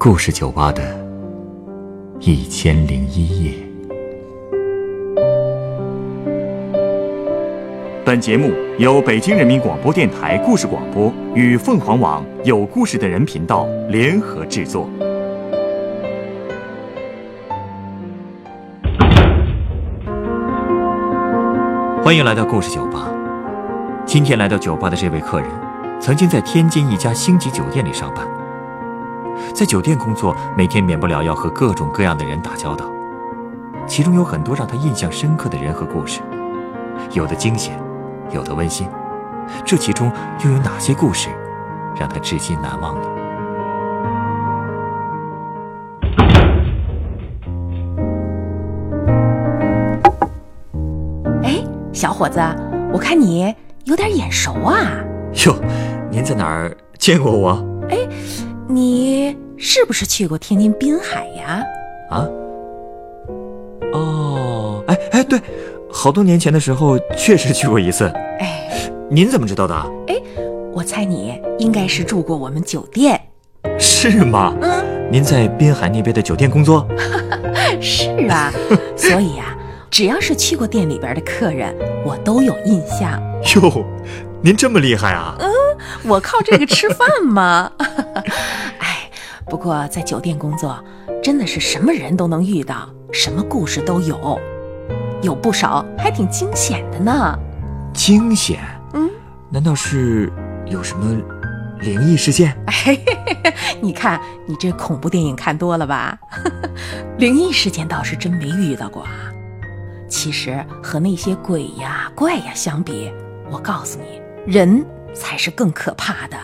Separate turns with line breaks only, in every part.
故事酒吧的一千零一夜。本节目由北京人民广播电台故事广播与凤凰网有故事的人频道联合制作。欢迎来到故事酒吧。今天来到酒吧的这位客人，曾经在天津一家星级酒店里上班。在酒店工作，每天免不了要和各种各样的人打交道，其中有很多让他印象深刻的人和故事，有的惊险，有的温馨。这其中又有哪些故事让他至今难忘呢？
哎，小伙子，我看你有点眼熟啊！
哟，您在哪儿见过我？
是不是去过天津滨海呀？
啊？哦，哎哎，对，好多年前的时候确实去过一次。
哎，
您怎么知道的？
哎，我猜你应该是住过我们酒店。
是吗？
嗯，
您在滨海那边的酒店工作？
是啊，所以啊、只要是去过店里边的客人，我都有印象。
哟，您这么厉害啊！
嗯我靠这个吃饭吗？哎，不过在酒店工作，真的是什么人都能遇到，什么故事都有，有不少还挺惊险的呢。
惊险？
嗯，
难道是有什么灵异事件？
哎，你看你这恐怖电影看多了吧？灵异事件倒是真没遇到过啊。其实和那些鬼呀、怪呀相比，我告诉你，人才是更可怕的。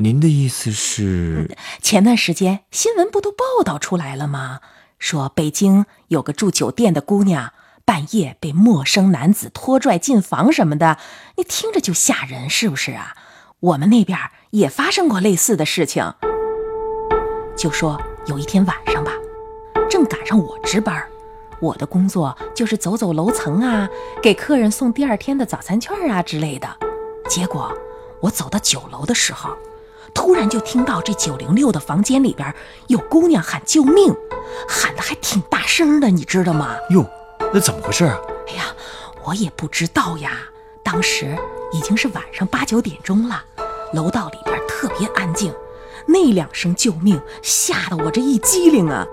您的意思是？
前段时间新闻不都报道出来了吗？说北京有个住酒店的姑娘半夜被陌生男子拖拽进房什么的，你听着就吓人，是不是啊？我们那边也发生过类似的事情。就说有一天晚上吧，正赶上我值班，我的工作就是走走楼层啊，给客人送第二天的早餐券啊之类的。结果我走到九楼的时候，突然就听到这九零六的房间里边有姑娘喊救命，喊的还挺大声的，你知道吗？
哟，那怎么回事啊？
哎呀，我也不知道呀。当时已经是晚上八九点钟了，楼道里边特别安静，那两声救命吓得我这一激灵啊！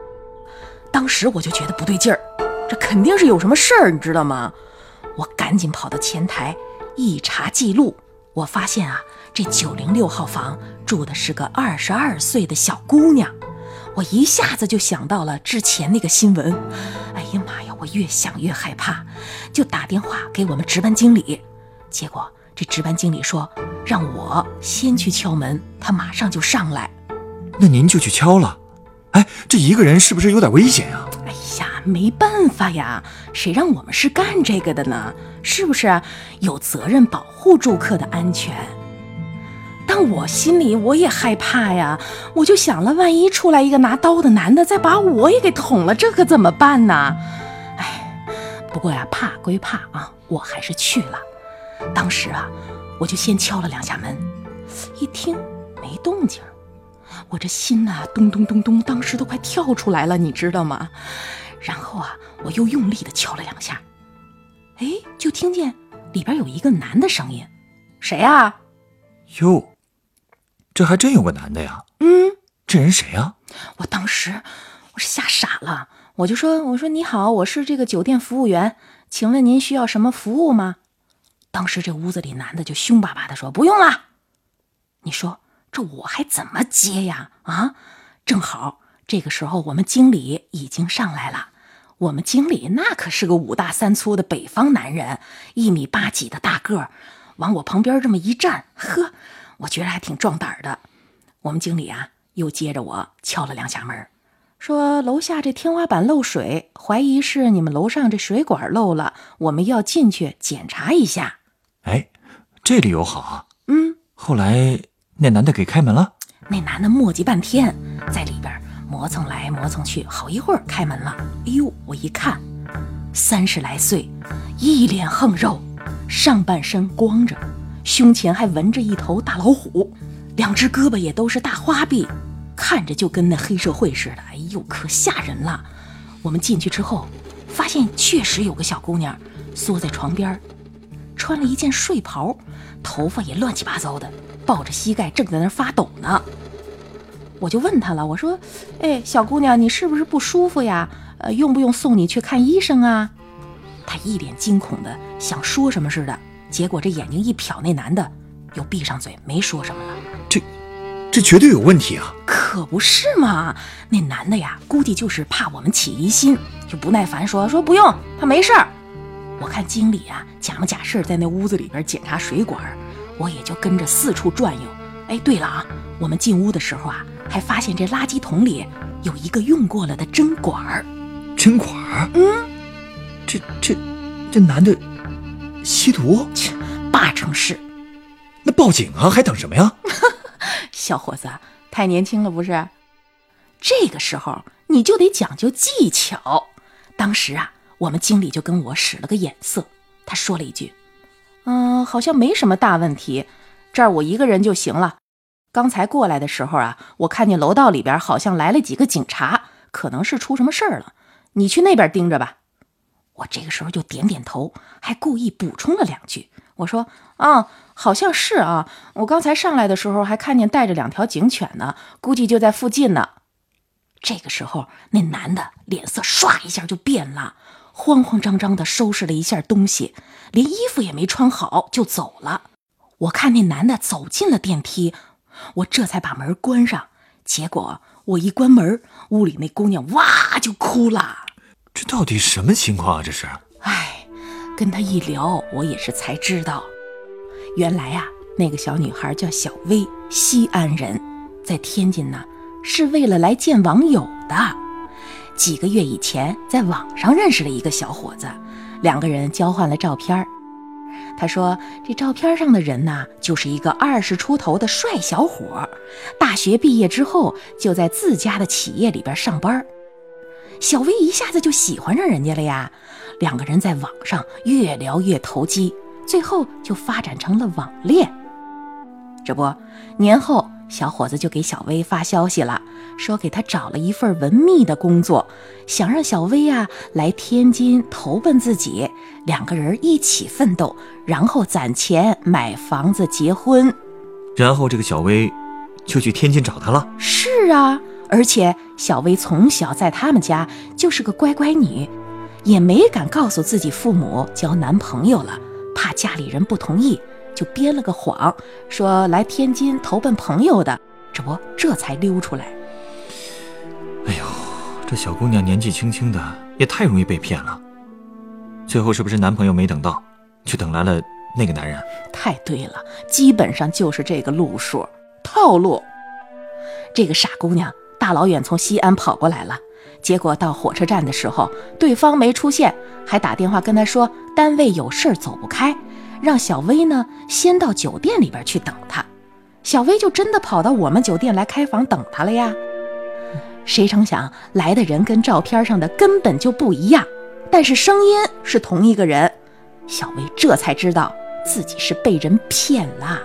当时我就觉得不对劲儿，这肯定是有什么事儿，你知道吗？我赶紧跑到前台一查记录，我发现啊，这九零六号房住的是个二十二岁的小姑娘。我一下子就想到了之前那个新闻，哎呀妈呀！我越想越害怕，就打电话给我们值班经理。结果这值班经理说让我先去敲门，他马上就上来。
那您就去敲了。哎，这一个人是不是有点危险啊？
哎呀，没办法呀，谁让我们是干这个的呢？是不是有责任保护住客的安全？但我心里我也害怕呀，我就想了，万一出来一个拿刀的男的，再把我也给捅了，这可怎么办呢？哎，不过呀，怕归怕啊，我还是去了。当时啊，我就先敲了两下门，一听没动静，我这心呐、咚咚咚咚，当时都快跳出来了，你知道吗？然后啊，我又用力的敲了两下，哎，就听见里边有一个男的声音：“谁呀、
哟，这还真有个男的呀。
嗯，
这人谁呀？
我当时我是吓傻了，我就说：“我说你好，我是这个酒店服务员，请问您需要什么服务吗？”当时这屋子里男的就凶巴巴的说：“不用了。”你说这我还怎么接呀？啊，正好这个时候我们经理已经上来了。我们经理那可是个五大三粗的北方男人，一米八几的大个儿，往我旁边这么一站，呵，我觉得还挺壮胆儿的。我们经理啊，又接着我敲了两下门，说楼下这天花板漏水，怀疑是你们楼上这水管漏了，我们要进去检查一下。
哎，这理由好啊。
嗯，
后来那男的给开门了。
那男的磨叽半天，在里边磨蹭来磨蹭去，好一会儿开门了。哎呦，我一看，三十来岁，一脸横肉，上半身光着，胸前还纹着一头大老虎，两只胳膊也都是大花臂。看着就跟那黑社会似的，哎呦，可吓人了。我们进去之后，发现确实有个小姑娘缩在床边，穿了一件睡袍，头发也乱七八糟的，抱着膝盖正在那发抖呢。我就问她了，我说：“哎，小姑娘，你是不是不舒服呀？呃，用不用送你去看医生啊？”她一脸惊恐的想说什么似的，结果这眼睛一瞟那男的，又闭上嘴没说什么了。
这，这绝对有问题啊！
可不是嘛，那男的呀，估计就是怕我们起疑心，就不耐烦说说不用，他没事儿。我看经理啊，假模假式在那屋子里边检查水管，我也就跟着四处转悠。哎，对了啊，我们进屋的时候啊，还发现这垃圾桶里有一个用过了的针管儿。
针管儿？
嗯，
这这这男的吸毒？
切，八成是。
那报警啊，还等什么呀？
小伙子太年轻了，不是？这个时候你就得讲究技巧。当时啊，我们经理就跟我使了个眼色，他说了一句：“嗯，好像没什么大问题。”这儿我一个人就行了。刚才过来的时候啊，我看见楼道里边好像来了几个警察，可能是出什么事儿了。你去那边盯着吧。我这个时候就点点头，还故意补充了两句。我说：“啊，好像是啊。我刚才上来的时候还看见带着两条警犬呢，估计就在附近呢。”这个时候，那男的脸色唰一下就变了，慌慌张张的收拾了一下东西，连衣服也没穿好就走了。我看那男的走进了电梯，我这才把门关上。结果我一关门，屋里那姑娘哇就哭了。
这到底什么情况啊？这是？
哎，跟他一聊，我也是才知道，原来啊，那个小女孩叫小薇，西安人，在天津呢，是为了来见网友的。几个月以前，在网上认识了一个小伙子，两个人交换了照片。他说：“这照片上的人呢，就是一个二十出头的帅小伙，大学毕业之后就在自家的企业里边上班。小薇一下子就喜欢上人家了呀，两个人在网上越聊越投机，最后就发展成了网恋。这不，年后小伙子就给小薇发消息了，说给他找了一份文秘的工作，想让小薇啊来天津投奔自己。”两个人一起奋斗，然后攒钱买房子结婚，
然后这个小薇就去天津找他了。
是啊，而且小薇从小在他们家就是个乖乖女，也没敢告诉自己父母交男朋友了，怕家里人不同意，就编了个谎，说来天津投奔朋友的，这不这才溜出来。
哎呦，这小姑娘年纪轻轻的，也太容易被骗了。最后是不是男朋友没等到，却等来了那个男人？
太对了，基本上就是这个路数套路。这个傻姑娘大老远从西安跑过来了，结果到火车站的时候，对方没出现，还打电话跟他说单位有事走不开，让小薇呢先到酒店里边去等他。小薇就真的跑到我们酒店来开房等他了呀。谁成想来的人跟照片上的根本就不一样。但是声音是同一个人，小薇这才知道自己是被人骗了。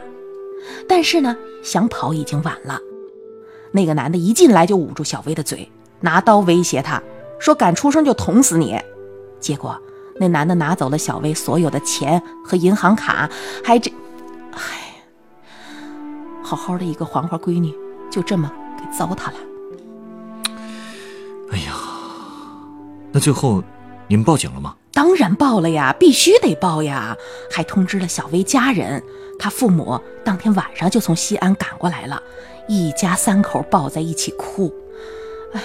但是呢，想跑已经晚了。那个男的一进来就捂住小薇的嘴，拿刀威胁她说：“敢出声就捅死你。”结果那男的拿走了小薇所有的钱和银行卡，还这……唉，好好的一个黄花闺女就这么给糟蹋了。
哎呀，那最后。你们报警了吗？
当然报了呀，必须得报呀！还通知了小薇家人，她父母当天晚上就从西安赶过来了，一家三口抱在一起哭。哎，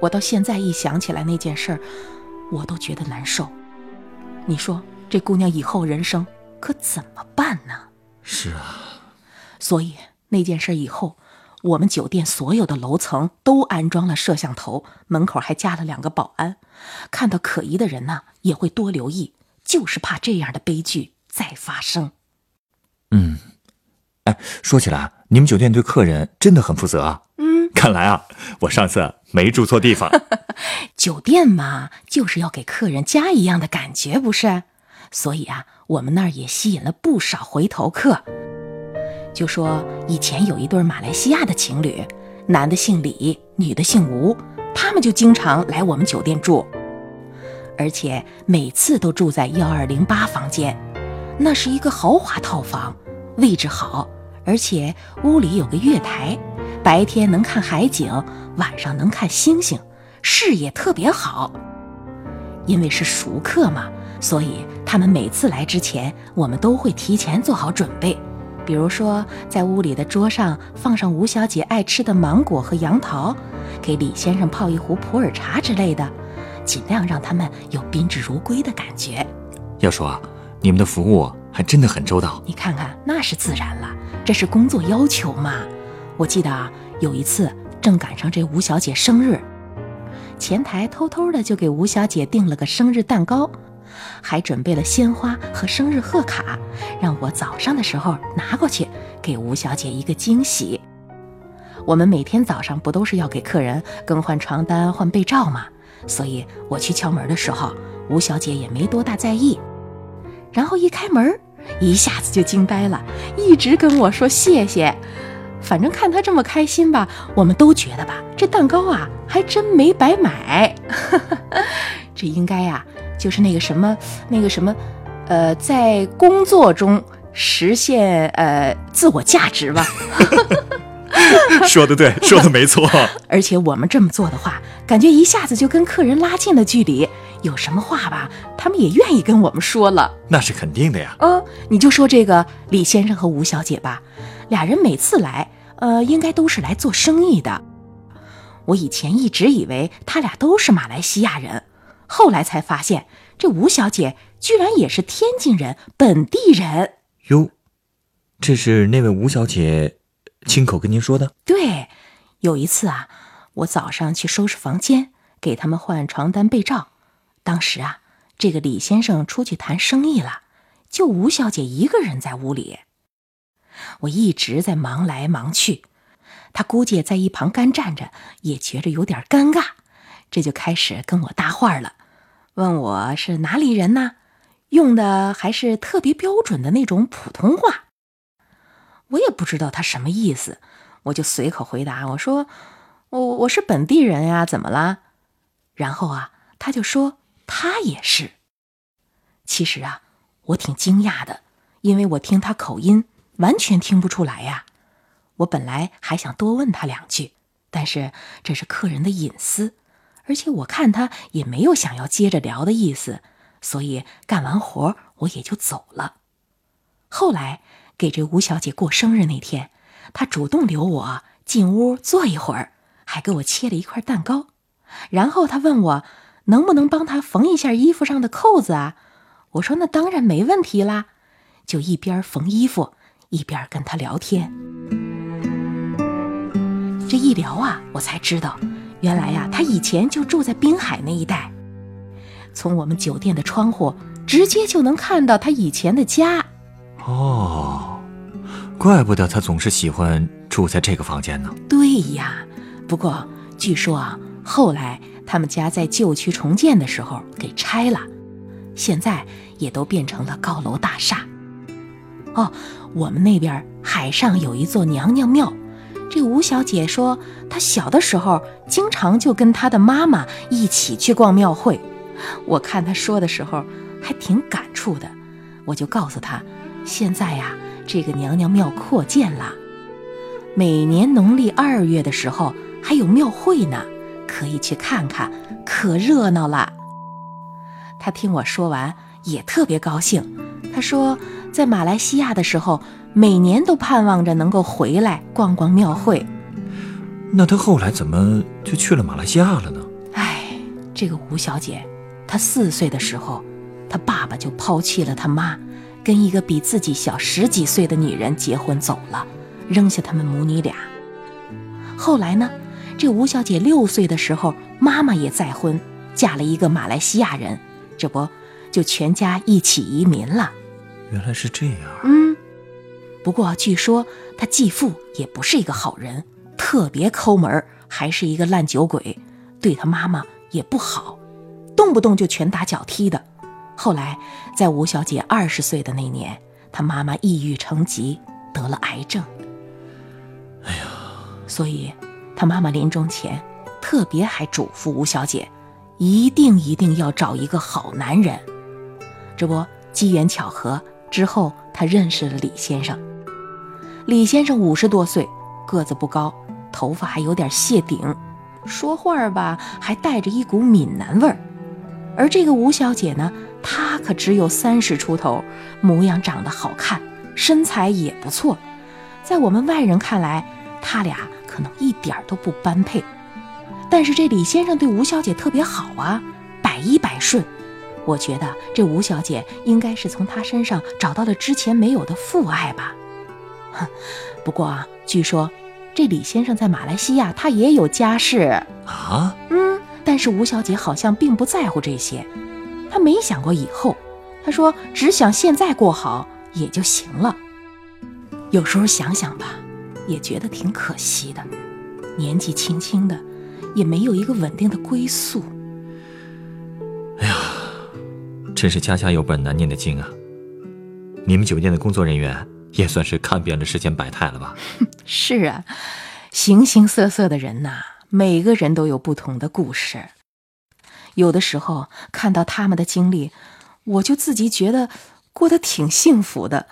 我到现在一想起来那件事儿，我都觉得难受。你说这姑娘以后人生可怎么办呢？
是啊，
所以那件事以后。我们酒店所有的楼层都安装了摄像头，门口还加了两个保安，看到可疑的人呢，也会多留意，就是怕这样的悲剧再发生。
嗯，哎，说起来，你们酒店对客人真的很负责啊。
嗯，
看来啊，我上次没住错地方。
酒店嘛，就是要给客人家一样的感觉，不是？所以啊，我们那儿也吸引了不少回头客。就说以前有一对马来西亚的情侣，男的姓李，女的姓吴，他们就经常来我们酒店住，而且每次都住在幺二零八房间，那是一个豪华套房，位置好，而且屋里有个月台，白天能看海景，晚上能看星星，视野特别好。因为是熟客嘛，所以他们每次来之前，我们都会提前做好准备。比如说，在屋里的桌上放上吴小姐爱吃的芒果和杨桃，给李先生泡一壶普洱茶之类的，尽量让他们有宾至如归的感觉。
要说啊，你们的服务还真的很周到。
你看看，那是自然了，这是工作要求嘛。我记得啊，有一次正赶上这吴小姐生日。前台偷偷的就给吴小姐订了个生日蛋糕，还准备了鲜花和生日贺卡，让我早上的时候拿过去给吴小姐一个惊喜。我们每天早上不都是要给客人更换床单、换被罩吗？所以我去敲门的时候，吴小姐也没多大在意。然后一开门，一下子就惊呆了，一直跟我说谢谢。反正看她这么开心吧，我们都觉得吧，这蛋糕啊还真没白买。这应该呀，就是那个什么，那个什么，呃，在工作中实现呃自我价值吧。
说的对，说的没错。
而且我们这么做的话，感觉一下子就跟客人拉近了距离。有什么话吧，他们也愿意跟我们说了。
那是肯定的呀。
嗯，你就说这个李先生和吴小姐吧，俩人每次来。呃，应该都是来做生意的。我以前一直以为他俩都是马来西亚人，后来才发现这吴小姐居然也是天津人，本地人。
哟，这是那位吴小姐亲口跟您说的？
对，有一次啊，我早上去收拾房间，给他们换床单被罩。当时啊，这个李先生出去谈生意了，就吴小姐一个人在屋里。我一直在忙来忙去，他估计在一旁干站着，也觉着有点尴尬，这就开始跟我搭话了，问我是哪里人呢？用的还是特别标准的那种普通话。我也不知道他什么意思，我就随口回答我说：“我我是本地人呀，怎么了？”然后啊，他就说他也是。其实啊，我挺惊讶的，因为我听他口音。完全听不出来呀！我本来还想多问他两句，但是这是客人的隐私，而且我看他也没有想要接着聊的意思，所以干完活我也就走了。后来给这吴小姐过生日那天，他主动留我进屋坐一会儿，还给我切了一块蛋糕，然后他问我能不能帮他缝一下衣服上的扣子啊？我说那当然没问题啦，就一边缝衣服。一边跟他聊天，这一聊啊，我才知道，原来呀，他以前就住在滨海那一带，从我们酒店的窗户直接就能看到他以前的家。
哦，怪不得他总是喜欢住在这个房间呢。
对呀，不过据说啊，后来他们家在旧区重建的时候给拆了，现在也都变成了高楼大厦。哦。我们那边海上有一座娘娘庙，这吴小姐说，她小的时候经常就跟她的妈妈一起去逛庙会。我看她说的时候还挺感触的，我就告诉她，现在呀，这个娘娘庙扩建了，每年农历二月的时候还有庙会呢，可以去看看，可热闹了。她听我说完也特别高兴，她说。在马来西亚的时候，每年都盼望着能够回来逛逛庙会。
那他后来怎么就去了马来西亚了呢？
哎，这个吴小姐，她四岁的时候，她爸爸就抛弃了她妈，跟一个比自己小十几岁的女人结婚走了，扔下他们母女俩。后来呢，这吴小姐六岁的时候，妈妈也再婚，嫁了一个马来西亚人，这不就全家一起移民了。
原来是这样。
嗯，不过据说他继父也不是一个好人，特别抠门，还是一个烂酒鬼，对他妈妈也不好，动不动就拳打脚踢的。后来在吴小姐二十岁的那年，她妈妈抑郁成疾，得了癌症。
哎呀，
所以她妈妈临终前特别还嘱咐吴小姐，一定一定要找一个好男人。这不，机缘巧合之后，她认识了李先生。李先生五十多岁，个子不高，头发还有点谢顶，说话吧还带着一股闽南味儿。而这个吴小姐呢，她可只有三十出头，模样长得好看，身材也不错。在我们外人看来，他俩可能一点都不般配。但是这李先生对吴小姐特别好啊，百依百顺。我觉得这吴小姐应该是从他身上找到了之前没有的父爱吧。哼，不过啊，据说这李先生在马来西亚他也有家室
啊。
嗯，但是吴小姐好像并不在乎这些，她没想过以后。她说只想现在过好也就行了。有时候想想吧，也觉得挺可惜的。年纪轻轻的，也没有一个稳定的归宿。
真是家家有本难念的经啊！你们酒店的工作人员也算是看遍了世间百态了吧？
是啊，形形色色的人呐，每个人都有不同的故事。有的时候看到他们的经历，我就自己觉得过得挺幸福的。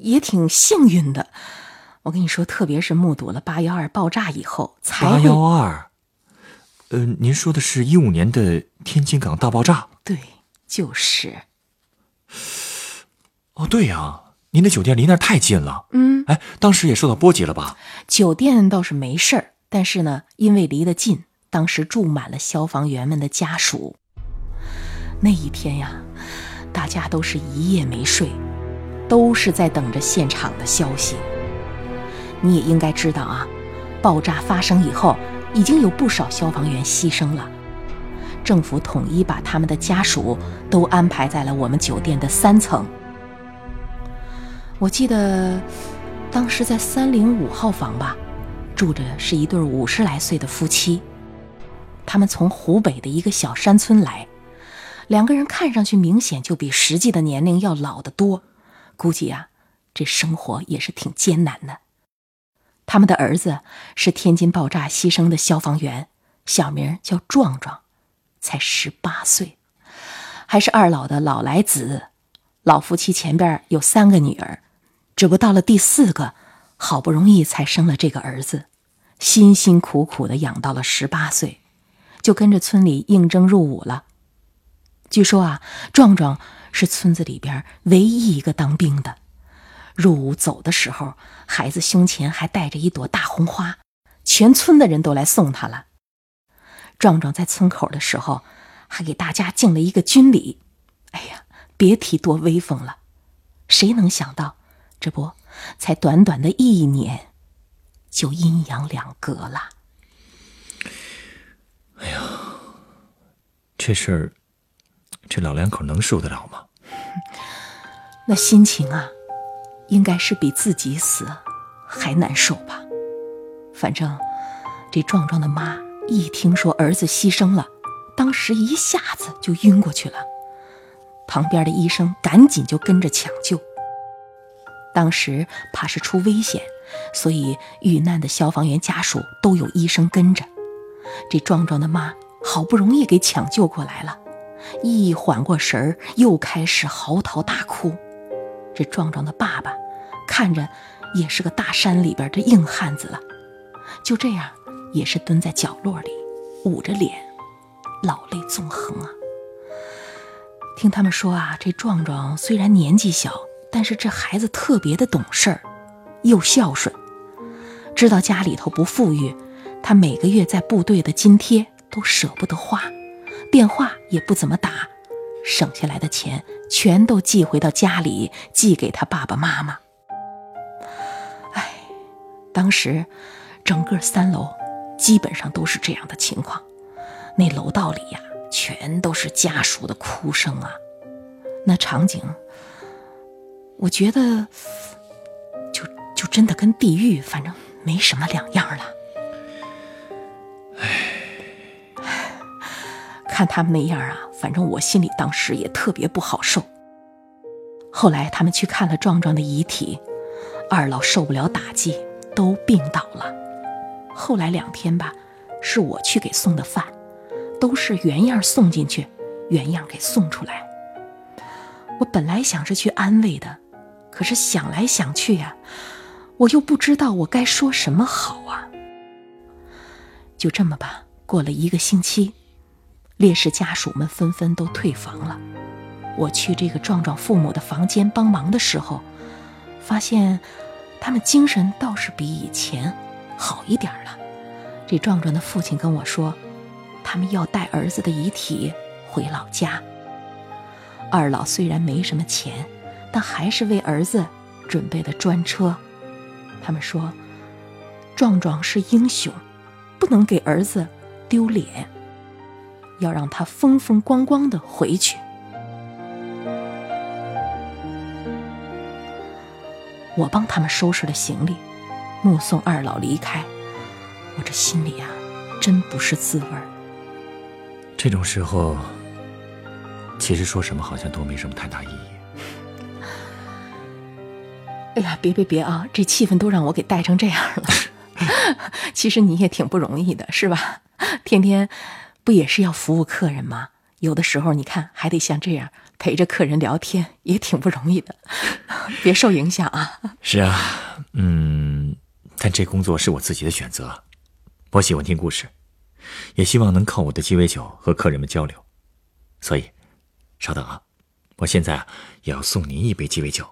也挺幸运的，我跟你说，特别是目睹了八幺二爆炸以后，才
八幺二，呃，您说的是一五年的天津港大爆炸？
对，就是。
哦，对呀，您的酒店离那儿太近了。
嗯，
哎，当时也受到波及了吧？
酒店倒是没事儿，但是呢，因为离得近，当时住满了消防员们的家属。那一天呀，大家都是一夜没睡。都是在等着现场的消息。你也应该知道啊，爆炸发生以后，已经有不少消防员牺牲了。政府统一把他们的家属都安排在了我们酒店的三层。我记得当时在三零五号房吧，住着是一对五十来岁的夫妻，他们从湖北的一个小山村来，两个人看上去明显就比实际的年龄要老得多。估计啊，这生活也是挺艰难的。他们的儿子是天津爆炸牺牲的消防员，小名叫壮壮，才十八岁，还是二老的老来子。老夫妻前边有三个女儿，只不过到了第四个，好不容易才生了这个儿子，辛辛苦苦的养到了十八岁，就跟着村里应征入伍了。据说啊，壮壮。是村子里边唯一一个当兵的，入伍走的时候，孩子胸前还带着一朵大红花，全村的人都来送他了。壮壮在村口的时候，还给大家敬了一个军礼，哎呀，别提多威风了。谁能想到，这不，才短短的一年，就阴阳两隔了。
哎呀，这事儿。这老两口能受得了吗？
那心情啊，应该是比自己死还难受吧。反正这壮壮的妈一听说儿子牺牲了，当时一下子就晕过去了。旁边的医生赶紧就跟着抢救。当时怕是出危险，所以遇难的消防员家属都有医生跟着。这壮壮的妈好不容易给抢救过来了。一缓过神儿，又开始嚎啕大哭。这壮壮的爸爸看着也是个大山里边的硬汉子了，就这样也是蹲在角落里，捂着脸，老泪纵横啊。听他们说啊，这壮壮虽然年纪小，但是这孩子特别的懂事儿，又孝顺，知道家里头不富裕，他每个月在部队的津贴都舍不得花。电话也不怎么打，省下来的钱全都寄回到家里，寄给他爸爸妈妈。哎，当时整个三楼基本上都是这样的情况，那楼道里呀，全都是家属的哭声啊，那场景，我觉得就就真的跟地狱，反正没什么两样了。看他们那样啊，反正我心里当时也特别不好受。后来他们去看了壮壮的遗体，二老受不了打击，都病倒了。后来两天吧，是我去给送的饭，都是原样送进去，原样给送出来。我本来想着去安慰的，可是想来想去呀，我又不知道我该说什么好啊。就这么吧，过了一个星期，烈士家属们纷纷都退房了。我去这个壮壮父母的房间帮忙的时候，发现他们精神倒是比以前好一点了。这壮壮的父亲跟我说，他们要带儿子的遗体回老家。二老虽然没什么钱，但还是为儿子准备了专车。他们说，壮壮是英雄，不能给儿子丢脸，要让他风风光光的回去。我帮他们收拾了行李，目送二老离开，我这心里啊，真不是滋味儿。
这种时候，其实说什么好像都没什么太大意义。
哎呀，别别别啊！这气氛都让我给带成这样了。其实你也挺不容易的，是吧？天天不也是要服务客人吗？有的时候你看还得像这样陪着客人聊天，也挺不容易的。别受影响啊！
是啊，嗯，但这工作是我自己的选择。我喜欢听故事，也希望能靠我的鸡尾酒和客人们交流。所以，稍等啊，我现在啊也要送您一杯鸡尾酒。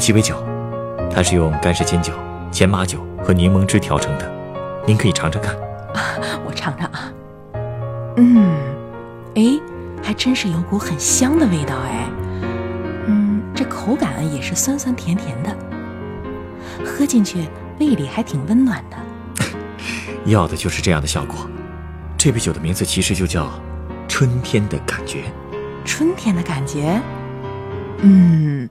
鸡尾酒，它是用干式金酒、前马酒和柠檬汁调成的，您可以尝尝看。
啊 我尝尝啊。嗯，哎，还真是有股很香的味道哎。嗯，这口感也是酸酸甜甜的，喝进去胃里还挺温暖的。
要的就是这样的效果。这杯酒的名字其实就叫“春天的感觉”。
春天的感觉，嗯，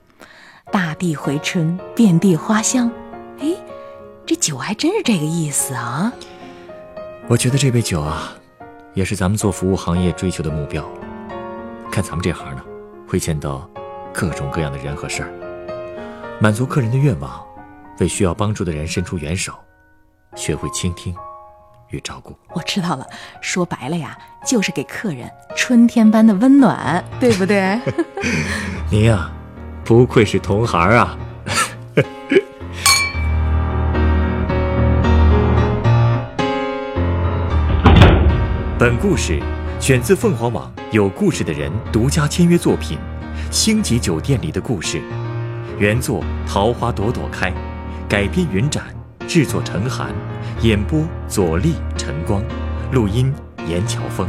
大地回春，遍地花香。哎，这酒还真是这个意思啊！
我觉得这杯酒啊，也是咱们做服务行业追求的目标。看咱们这行呢，会见到各种各样的人和事儿，满足客人的愿望，为需要帮助的人伸出援手，学会倾听与照顾。
我知道了，说白了呀，就是给客人春天般的温暖，对不对？
您呀，不愧是同行啊！本故事选自凤凰网有故事的人独家签约作品《星级酒店里的故事》，原作《桃花朵朵开》，改编云展，制作陈寒，演播左立、陈光，录音严乔峰。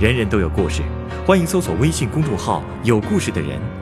人人都有故事，欢迎搜索微信公众号“有故事的人”，